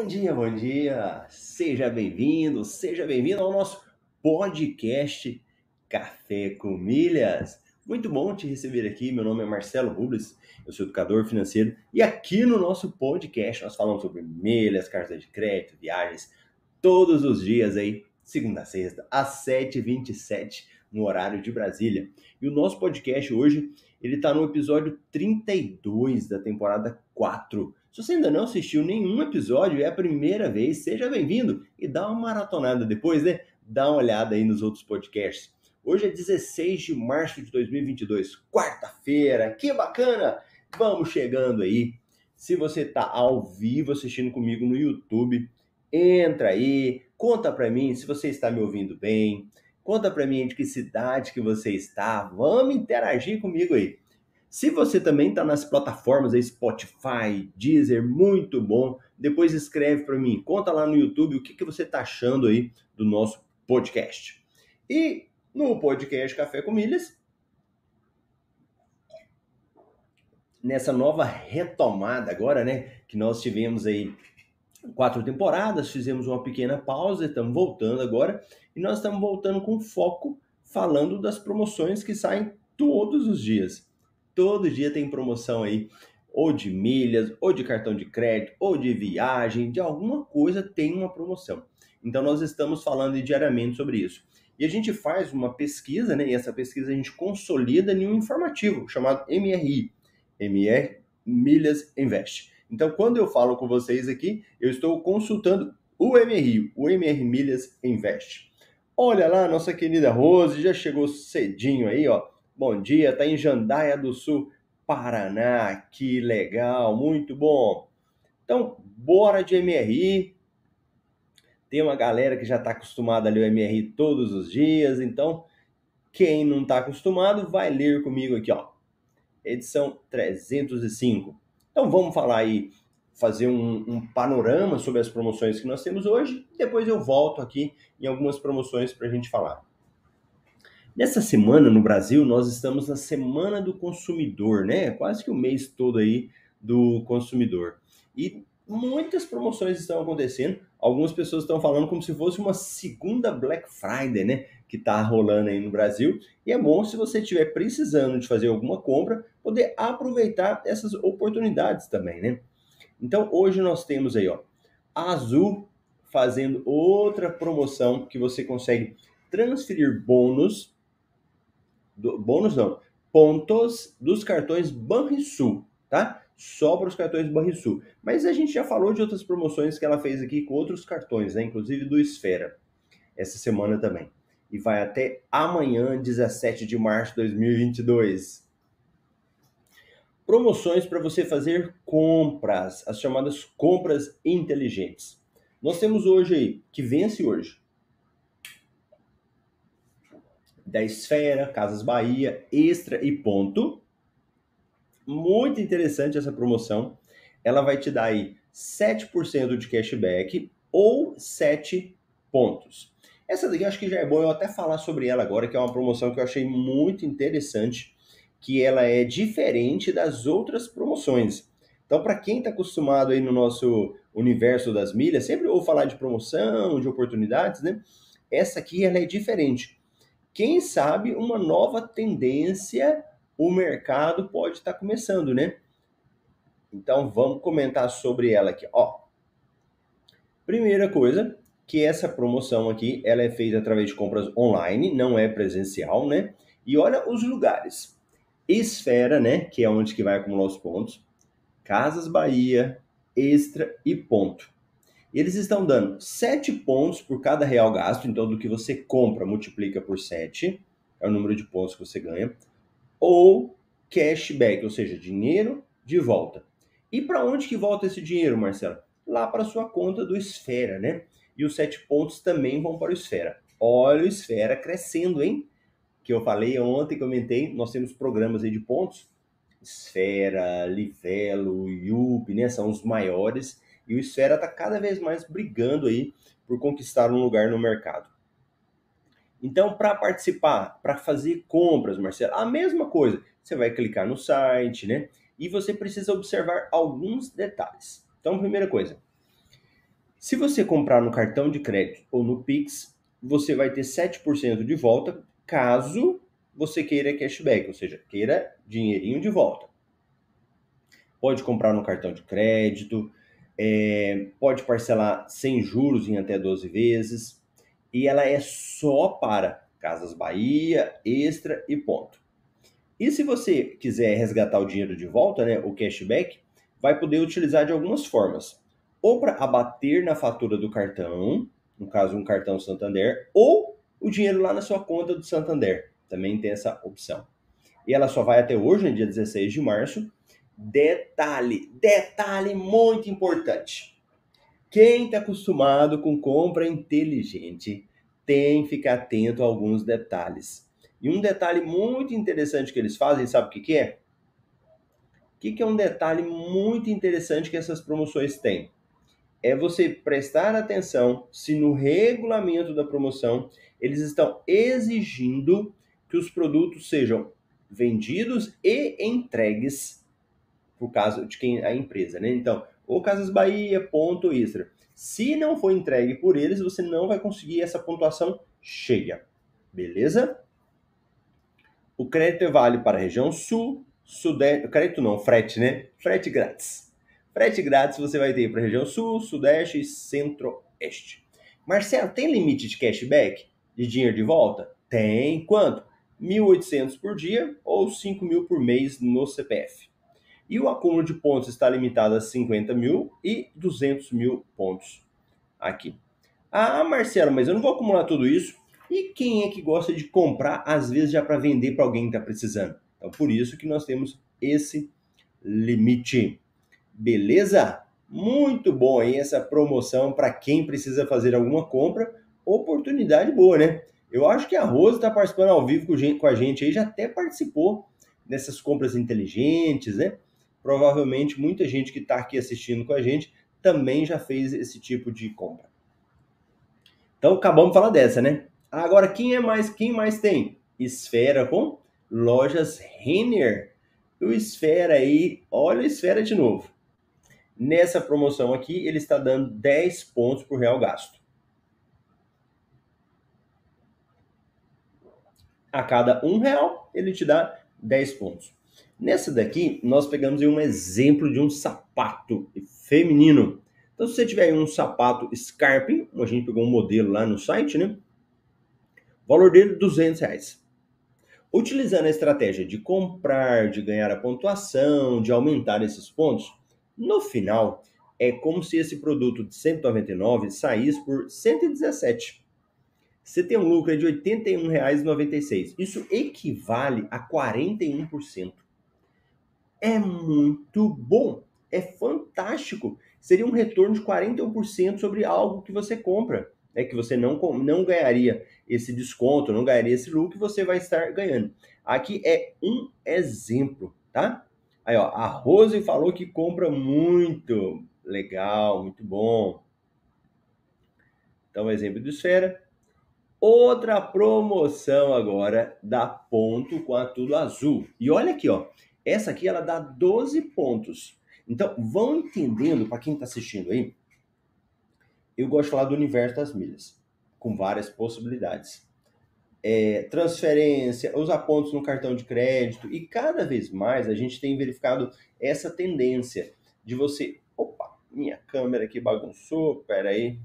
Bom dia, bom dia. Seja bem-vindo, seja bem-vindo ao nosso podcast Café com Milhas. Muito bom te receber aqui. Meu nome é Marcelo Rubles, eu sou educador financeiro e aqui no nosso podcast nós falamos sobre milhas, cartas de crédito, viagens, todos os dias aí, segunda a sexta, às 7h27 no horário de Brasília. E o nosso podcast hoje, ele está no episódio 32 da temporada 4. Se você ainda não assistiu nenhum episódio, é a primeira vez, seja bem-vindo e dá uma maratonada depois, né? Dá uma olhada aí nos outros podcasts. Hoje é 16 de março de 2022, quarta-feira, que bacana! Vamos chegando aí. Se você está ao vivo assistindo comigo no YouTube, entra aí, conta para mim se você está me ouvindo bem, Conta para mim de que cidade que você está. Vamos interagir comigo aí. Se você também está nas plataformas Spotify, Deezer, muito bom. Depois escreve para mim, conta lá no YouTube o que, que você está achando aí do nosso podcast. E no podcast Café com Milhas, nessa nova retomada agora, né, que nós tivemos aí quatro temporadas, fizemos uma pequena pausa, estamos voltando agora e nós estamos voltando com foco falando das promoções que saem todos os dias. Todo dia tem promoção aí, ou de milhas, ou de cartão de crédito, ou de viagem, de alguma coisa tem uma promoção. Então nós estamos falando diariamente sobre isso. E a gente faz uma pesquisa, né? E essa pesquisa a gente consolida em um informativo chamado MRI, MR Milhas Invest. Então, quando eu falo com vocês aqui, eu estou consultando o MRI, o MR Milhas Invest. Olha lá, nossa querida Rose já chegou cedinho aí, ó. Bom dia, tá em Jandaia do Sul, Paraná. Que legal, muito bom. Então, bora de MRI. Tem uma galera que já está acostumada a ler o MRI todos os dias, então quem não está acostumado vai ler comigo aqui, ó. Edição 305. Então vamos falar aí fazer um, um, panorama sobre as promoções que nós temos hoje. Depois eu volto aqui em algumas promoções para a gente falar. Nessa semana no Brasil, nós estamos na Semana do Consumidor, né? Quase que o mês todo aí do consumidor. E muitas promoções estão acontecendo. Algumas pessoas estão falando como se fosse uma segunda Black Friday, né? Que está rolando aí no Brasil. E é bom se você estiver precisando de fazer alguma compra, poder aproveitar essas oportunidades também, né? Então hoje nós temos aí, ó, a Azul fazendo outra promoção que você consegue transferir bônus, do, bônus não, pontos dos cartões Banrisul, tá? Só para os cartões Banrisul. Mas a gente já falou de outras promoções que ela fez aqui com outros cartões, né? Inclusive do Esfera, essa semana também. E vai até amanhã, 17 de março de 2022 promoções para você fazer compras, as chamadas compras inteligentes. Nós temos hoje aí, que vence hoje, da Esfera, Casas Bahia, Extra e Ponto. Muito interessante essa promoção. Ela vai te dar aí 7% de cashback ou 7 pontos. Essa daqui acho que já é bom eu até falar sobre ela agora, que é uma promoção que eu achei muito interessante que ela é diferente das outras promoções. Então, para quem está acostumado aí no nosso universo das milhas, sempre ouve falar de promoção, de oportunidades, né? Essa aqui ela é diferente. Quem sabe uma nova tendência o mercado pode estar tá começando, né? Então vamos comentar sobre ela aqui, ó. Primeira coisa, que essa promoção aqui, ela é feita através de compras online, não é presencial, né? E olha os lugares. Esfera, né, que é onde que vai acumular os pontos, Casas Bahia, Extra e Ponto. Eles estão dando 7 pontos por cada real gasto, então do que você compra multiplica por 7, é o número de pontos que você ganha, ou cashback, ou seja, dinheiro de volta. E para onde que volta esse dinheiro, Marcelo? Lá para sua conta do Esfera, né? E os 7 pontos também vão para o Esfera. Olha o Esfera crescendo, hein? que eu falei ontem, comentei, nós temos programas aí de pontos, Esfera, Livelo, Yup, né, são os maiores, e o Esfera está cada vez mais brigando aí por conquistar um lugar no mercado. Então, para participar, para fazer compras, Marcelo, a mesma coisa. Você vai clicar no site, né? E você precisa observar alguns detalhes. Então, primeira coisa, Se você comprar no cartão de crédito ou no Pix, você vai ter 7% de volta caso você queira cashback, ou seja, queira dinheirinho de volta. Pode comprar no cartão de crédito, é, pode parcelar sem juros em até 12 vezes, e ela é só para Casas Bahia, Extra e Ponto. E se você quiser resgatar o dinheiro de volta, né, o cashback, vai poder utilizar de algumas formas. Ou para abater na fatura do cartão, no caso um cartão Santander, ou o dinheiro lá na sua conta do Santander. Também tem essa opção. E ela só vai até hoje, no dia 16 de março. Detalhe, detalhe muito importante. Quem está acostumado com compra inteligente tem que ficar atento a alguns detalhes. E um detalhe muito interessante que eles fazem, sabe o que, que é? O que, que é um detalhe muito interessante que essas promoções têm? É você prestar atenção se no regulamento da promoção eles estão exigindo que os produtos sejam vendidos e entregues por caso de quem a empresa, né? Então, ou Casas Bahia, ponto extra. Se não for entregue por eles, você não vai conseguir essa pontuação cheia. Beleza? O crédito vale para a região sul, sudeste, crédito não, frete, né? Frete grátis. Frete grátis você vai ter para a região sul, sudeste e centro-oeste. Marcelo, tem limite de cashback? De dinheiro de volta? Tem. Quanto? 1.800 por dia ou 5.000 por mês no CPF. E o acúmulo de pontos está limitado a 50 mil e 200 mil pontos aqui. Ah, Marcelo, mas eu não vou acumular tudo isso. E quem é que gosta de comprar, às vezes, já para vender para alguém que está precisando? Então, por isso que nós temos esse limite. Beleza? Muito bom aí essa promoção para quem precisa fazer alguma compra. Oportunidade boa, né? Eu acho que a Rose está participando ao vivo com a gente aí, já até participou dessas compras inteligentes, né? Provavelmente muita gente que está aqui assistindo com a gente também já fez esse tipo de compra. Então acabamos de falar dessa, né? Agora, quem é mais? Quem mais tem? Esfera com lojas Renner. O Esfera aí, olha o Esfera de novo. Nessa promoção aqui, ele está dando 10 pontos por real gasto. A cada um real, ele te dá 10 pontos. Nessa daqui, nós pegamos um exemplo de um sapato feminino. Então, se você tiver um sapato Scarping, a gente pegou um modelo lá no site, né? valor dele, 200 reais. Utilizando a estratégia de comprar, de ganhar a pontuação, de aumentar esses pontos, no final é como se esse produto de 199 saísse por 117. Você tem um lucro de R$ 81,96. Isso equivale a 41%. É muito bom, é fantástico. Seria um retorno de 41% sobre algo que você compra né, que você não, não ganharia esse desconto, não ganharia esse lucro, você vai estar ganhando. Aqui é um exemplo, tá? Aí, ó, a Rose falou que compra muito. Legal, muito bom. Então, exemplo do Esfera. Outra promoção agora da Ponto com a Tudo Azul. E olha aqui, ó. Essa aqui ela dá 12 pontos. Então, vão entendendo, para quem está assistindo aí, eu gosto de falar do universo das milhas, com várias possibilidades. É, transferência, usar pontos no cartão de crédito e cada vez mais a gente tem verificado essa tendência de você. Opa, minha câmera aqui bagunçou, pera aí.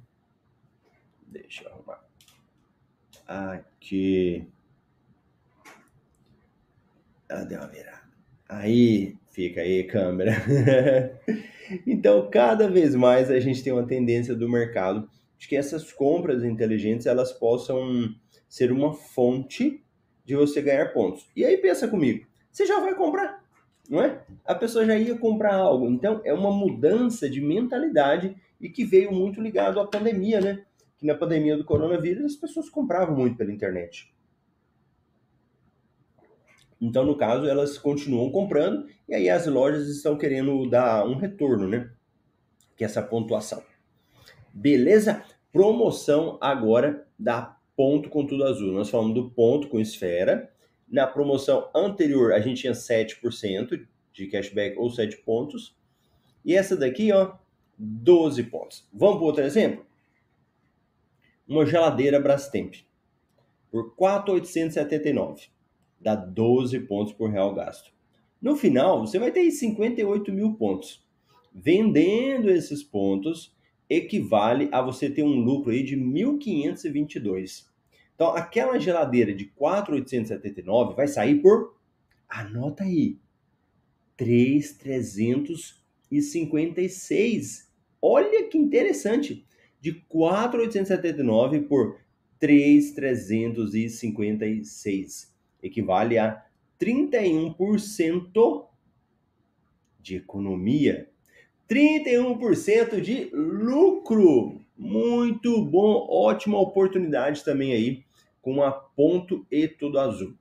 Deixa eu arrumar. Aqui. Ah, deu uma virada. Aí, fica aí, câmera. Então, cada vez mais a gente tem uma tendência do mercado de que essas compras inteligentes elas possam ser uma fonte de você ganhar pontos. E aí pensa comigo, você já vai comprar, não é? A pessoa já ia comprar algo. Então, é uma mudança de mentalidade e que veio muito ligado à pandemia, né? Que na pandemia do coronavírus as pessoas compravam muito pela internet. Então, no caso, elas continuam comprando e aí as lojas estão querendo dar um retorno, né? Que é essa pontuação. Beleza? Promoção agora da ponto com tudo azul. Nós falamos do ponto com esfera. Na promoção anterior, a gente tinha 7% de cashback ou 7 pontos. E essa daqui, ó, 12 pontos. Vamos para outro exemplo? Uma geladeira Brastemp por 4,879. Dá 12 pontos por real gasto. No final, você vai ter 58 mil pontos. Vendendo esses pontos, equivale a você ter um lucro aí de 1.522. Então, aquela geladeira de 4.879 vai sair por, anota aí, 3.356. Olha que interessante. De 4.879 por 3.356. Equivale a 31% de economia. 31% de lucro. Muito bom, ótima oportunidade também aí com a ponto e tudo azul.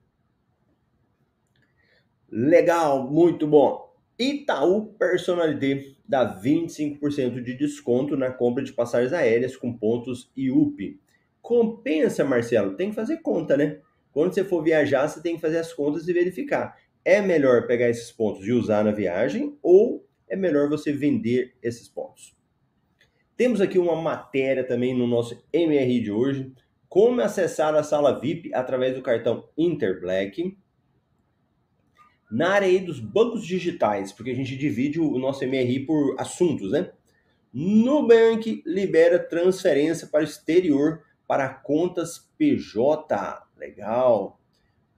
Legal, muito bom. Itaú Personalité dá 25% de desconto na compra de passagens aéreas com pontos IUP. Compensa, Marcelo? Tem que fazer conta, né? Quando você for viajar, você tem que fazer as contas e verificar. É melhor pegar esses pontos e usar na viagem ou é melhor você vender esses pontos? Temos aqui uma matéria também no nosso MRI de hoje, como acessar a sala VIP através do cartão Interblack. Na área dos bancos digitais, porque a gente divide o nosso MRI por assuntos, né? Nubank libera transferência para o exterior para contas PJ. Legal.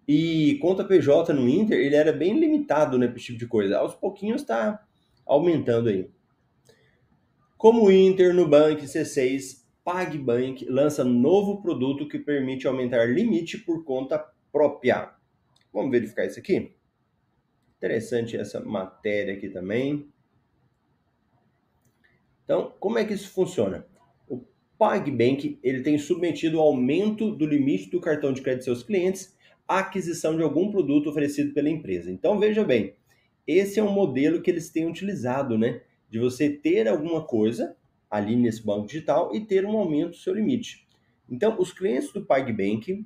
E conta PJ no Inter, ele era bem limitado, né, para esse tipo de coisa. Aos pouquinhos está aumentando aí. Como o Inter, Nubank, C6, PagBank lança novo produto que permite aumentar limite por conta própria. Vamos verificar isso aqui? Interessante essa matéria aqui também. Então, como é que isso funciona? PagBank ele tem submetido o aumento do limite do cartão de crédito de seus clientes à aquisição de algum produto oferecido pela empresa. Então, veja bem, esse é um modelo que eles têm utilizado, né? De você ter alguma coisa ali nesse banco digital e ter um aumento do seu limite. Então, os clientes do PagBank.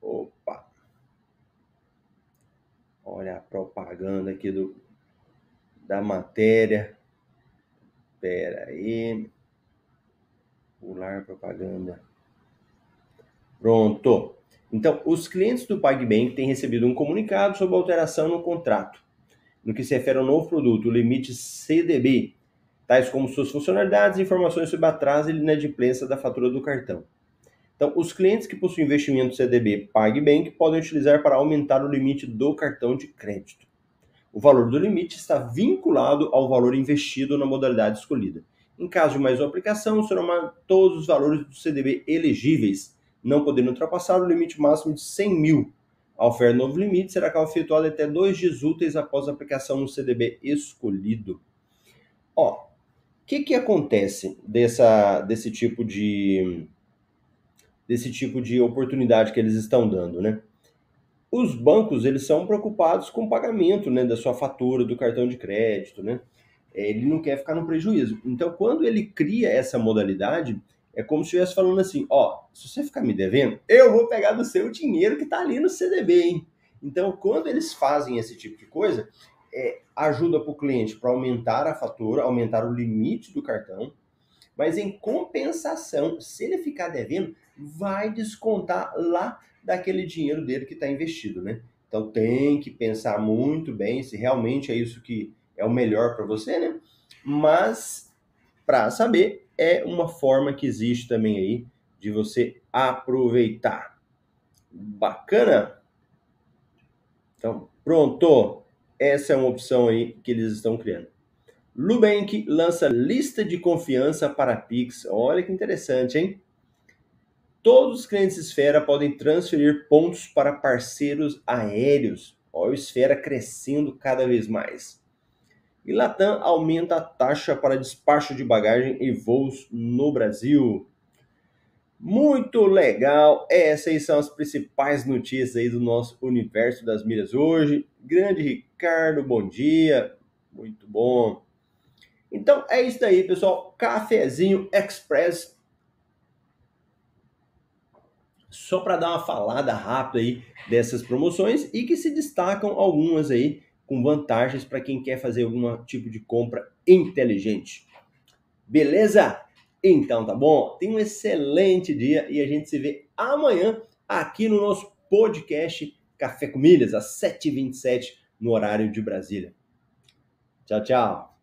Opa! Olha a propaganda aqui do, da matéria. Espera aí. Pular propaganda. Pronto. Então, os clientes do PagBank têm recebido um comunicado sobre alteração no contrato, no que se refere ao novo produto, o limite CDB, tais como suas funcionalidades e informações sobre atraso e inadimplência da fatura do cartão. Então, os clientes que possuem investimento CDB PagBank podem utilizar para aumentar o limite do cartão de crédito. O valor do limite está vinculado ao valor investido na modalidade escolhida. Em caso de mais uma aplicação, serão todos os valores do CDB elegíveis não podendo ultrapassar o limite máximo de 100 mil. A oferta novo limite será efetuada até dois dias úteis após a aplicação no CDB escolhido. Ó, o que, que acontece dessa, desse tipo de desse tipo de oportunidade que eles estão dando, né? Os bancos eles são preocupados com o pagamento, né, da sua fatura do cartão de crédito, né? Ele não quer ficar no prejuízo. Então, quando ele cria essa modalidade, é como se estivesse falando assim: ó, se você ficar me devendo, eu vou pegar do seu dinheiro que está ali no CDB, hein? Então, quando eles fazem esse tipo de coisa, é, ajuda para o cliente para aumentar a fatura, aumentar o limite do cartão, mas em compensação, se ele ficar devendo, vai descontar lá daquele dinheiro dele que está investido, né? Então tem que pensar muito bem se realmente é isso que é o melhor para você, né? Mas para saber, é uma forma que existe também aí de você aproveitar. Bacana? Então, pronto. Essa é uma opção aí que eles estão criando. Lubank lança lista de confiança para Pix. Olha que interessante, hein? Todos os clientes Esfera podem transferir pontos para parceiros aéreos. Olha o Esfera crescendo cada vez mais. E Latam aumenta a taxa para despacho de bagagem e voos no Brasil. Muito legal! Essas são as principais notícias aí do nosso universo das milhas hoje. Grande Ricardo, bom dia. Muito bom. Então é isso aí, pessoal. Cafezinho Express. Só para dar uma falada rápida aí dessas promoções e que se destacam algumas aí com vantagens para quem quer fazer algum tipo de compra inteligente. Beleza? Então tá bom? Tenha um excelente dia e a gente se vê amanhã aqui no nosso podcast Café com Milhas, às 7h27 no horário de Brasília. Tchau, tchau.